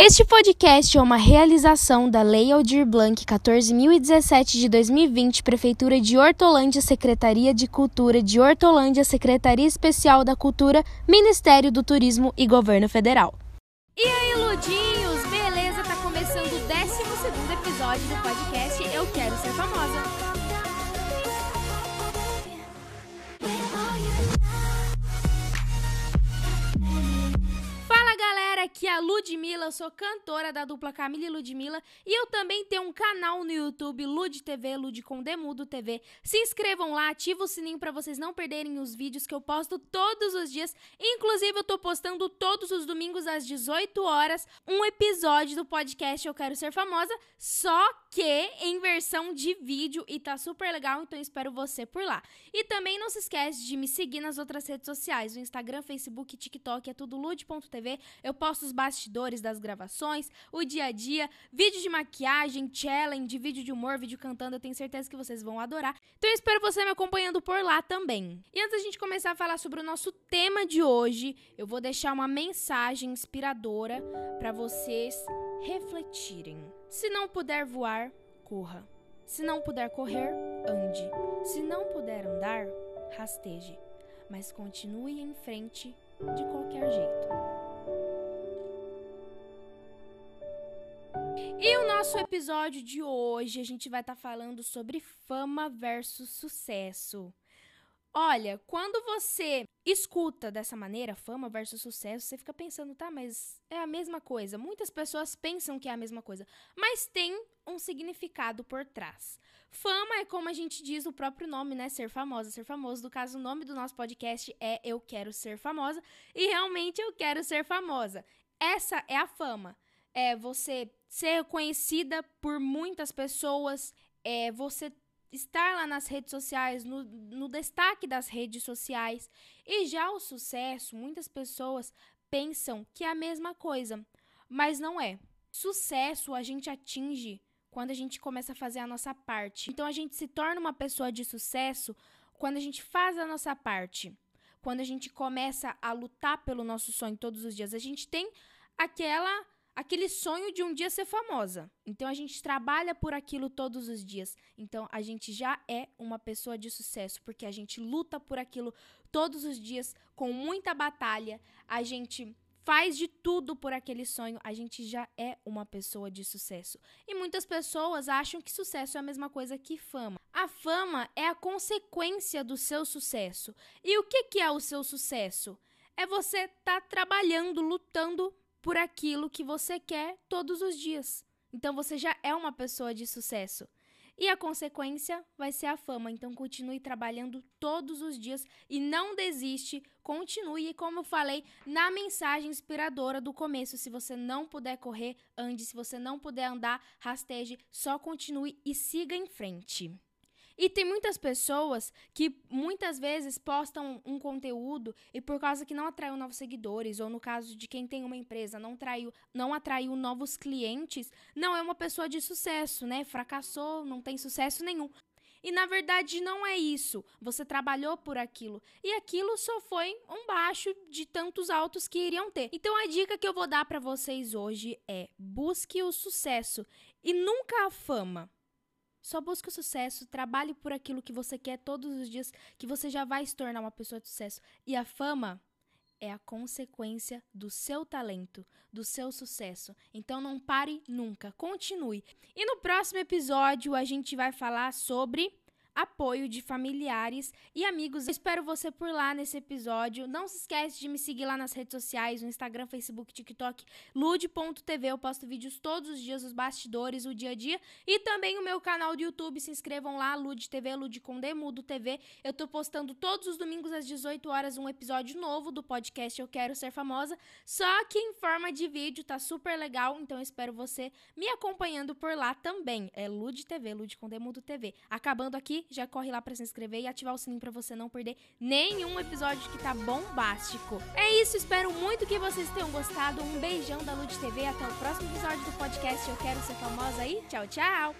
Este podcast é uma realização da Lei Aldir Blanc 14.017 de 2020, Prefeitura de Hortolândia, Secretaria de Cultura de Hortolândia, Secretaria Especial da Cultura, Ministério do Turismo e Governo Federal. E aí, Ludinhos, beleza? Tá começando o 12 episódio do podcast Eu Quero Ser Famosa. Aqui é a Ludmilla, eu sou cantora da dupla Camila e Ludmilla e eu também tenho um canal no YouTube, Lud TV, Lud com Demudo TV. Se inscrevam lá, ativa o sininho para vocês não perderem os vídeos que eu posto todos os dias. Inclusive, eu tô postando todos os domingos às 18 horas um episódio do podcast Eu Quero Ser Famosa, só que em versão de vídeo e tá super legal, então espero você por lá. E também não se esquece de me seguir nas outras redes sociais, o Instagram, Facebook, TikTok, é tudo lud.tv. Eu posto posto os bastidores das gravações, o dia a dia, vídeo de maquiagem, challenge, vídeo de humor, vídeo cantando. Eu tenho certeza que vocês vão adorar. Então eu espero você me acompanhando por lá também. E antes da gente começar a falar sobre o nosso tema de hoje, eu vou deixar uma mensagem inspiradora para vocês refletirem. Se não puder voar, corra. Se não puder correr, ande. Se não puder andar, rasteje. Mas continue em frente de qualquer jeito. Nosso episódio de hoje a gente vai estar tá falando sobre fama versus sucesso. Olha, quando você escuta dessa maneira, fama versus sucesso, você fica pensando, tá, mas é a mesma coisa. Muitas pessoas pensam que é a mesma coisa, mas tem um significado por trás. Fama é como a gente diz o próprio nome, né? Ser famosa, ser famoso. No caso, o nome do nosso podcast é Eu Quero Ser Famosa. E realmente eu quero ser famosa. Essa é a fama. É você ser conhecida por muitas pessoas, é você estar lá nas redes sociais, no, no destaque das redes sociais. E já o sucesso, muitas pessoas pensam que é a mesma coisa, mas não é. Sucesso a gente atinge quando a gente começa a fazer a nossa parte. Então a gente se torna uma pessoa de sucesso quando a gente faz a nossa parte. Quando a gente começa a lutar pelo nosso sonho todos os dias. A gente tem aquela aquele sonho de um dia ser famosa. Então a gente trabalha por aquilo todos os dias. Então a gente já é uma pessoa de sucesso, porque a gente luta por aquilo todos os dias com muita batalha. A gente faz de tudo por aquele sonho, a gente já é uma pessoa de sucesso. E muitas pessoas acham que sucesso é a mesma coisa que fama. A fama é a consequência do seu sucesso. E o que, que é o seu sucesso? É você estar tá trabalhando, lutando por aquilo que você quer todos os dias. Então você já é uma pessoa de sucesso. E a consequência vai ser a fama. Então continue trabalhando todos os dias e não desiste. Continue, como eu falei na mensagem inspiradora do começo, se você não puder correr, ande, se você não puder andar, rasteje, só continue e siga em frente. E tem muitas pessoas que muitas vezes postam um conteúdo e por causa que não atraiu novos seguidores, ou no caso de quem tem uma empresa, não, traiu, não atraiu novos clientes, não é uma pessoa de sucesso, né? Fracassou, não tem sucesso nenhum. E na verdade não é isso. Você trabalhou por aquilo e aquilo só foi um baixo de tantos altos que iriam ter. Então a dica que eu vou dar para vocês hoje é: busque o sucesso e nunca a fama. Só busque o sucesso, trabalhe por aquilo que você quer todos os dias, que você já vai se tornar uma pessoa de sucesso. E a fama é a consequência do seu talento, do seu sucesso. Então não pare nunca, continue. E no próximo episódio a gente vai falar sobre apoio de familiares e amigos. Eu espero você por lá nesse episódio. Não se esquece de me seguir lá nas redes sociais, no Instagram, Facebook, TikTok, lude.tv. Eu posto vídeos todos os dias, os bastidores, o dia a dia. E também o meu canal do YouTube. Se inscrevam lá, Lude TV, Lude com Demudo TV. Eu tô postando todos os domingos às 18 horas um episódio novo do podcast Eu Quero Ser Famosa. Só que em forma de vídeo, tá super legal. Então eu espero você me acompanhando por lá também. É Lude TV, Lude com Demudo TV. Acabando aqui, já corre lá para se inscrever e ativar o sininho para você não perder nenhum episódio que tá bombástico. É isso, espero muito que vocês tenham gostado. Um beijão da Lud TV, até o próximo episódio do podcast Eu Quero Ser Famosa aí. Tchau, tchau.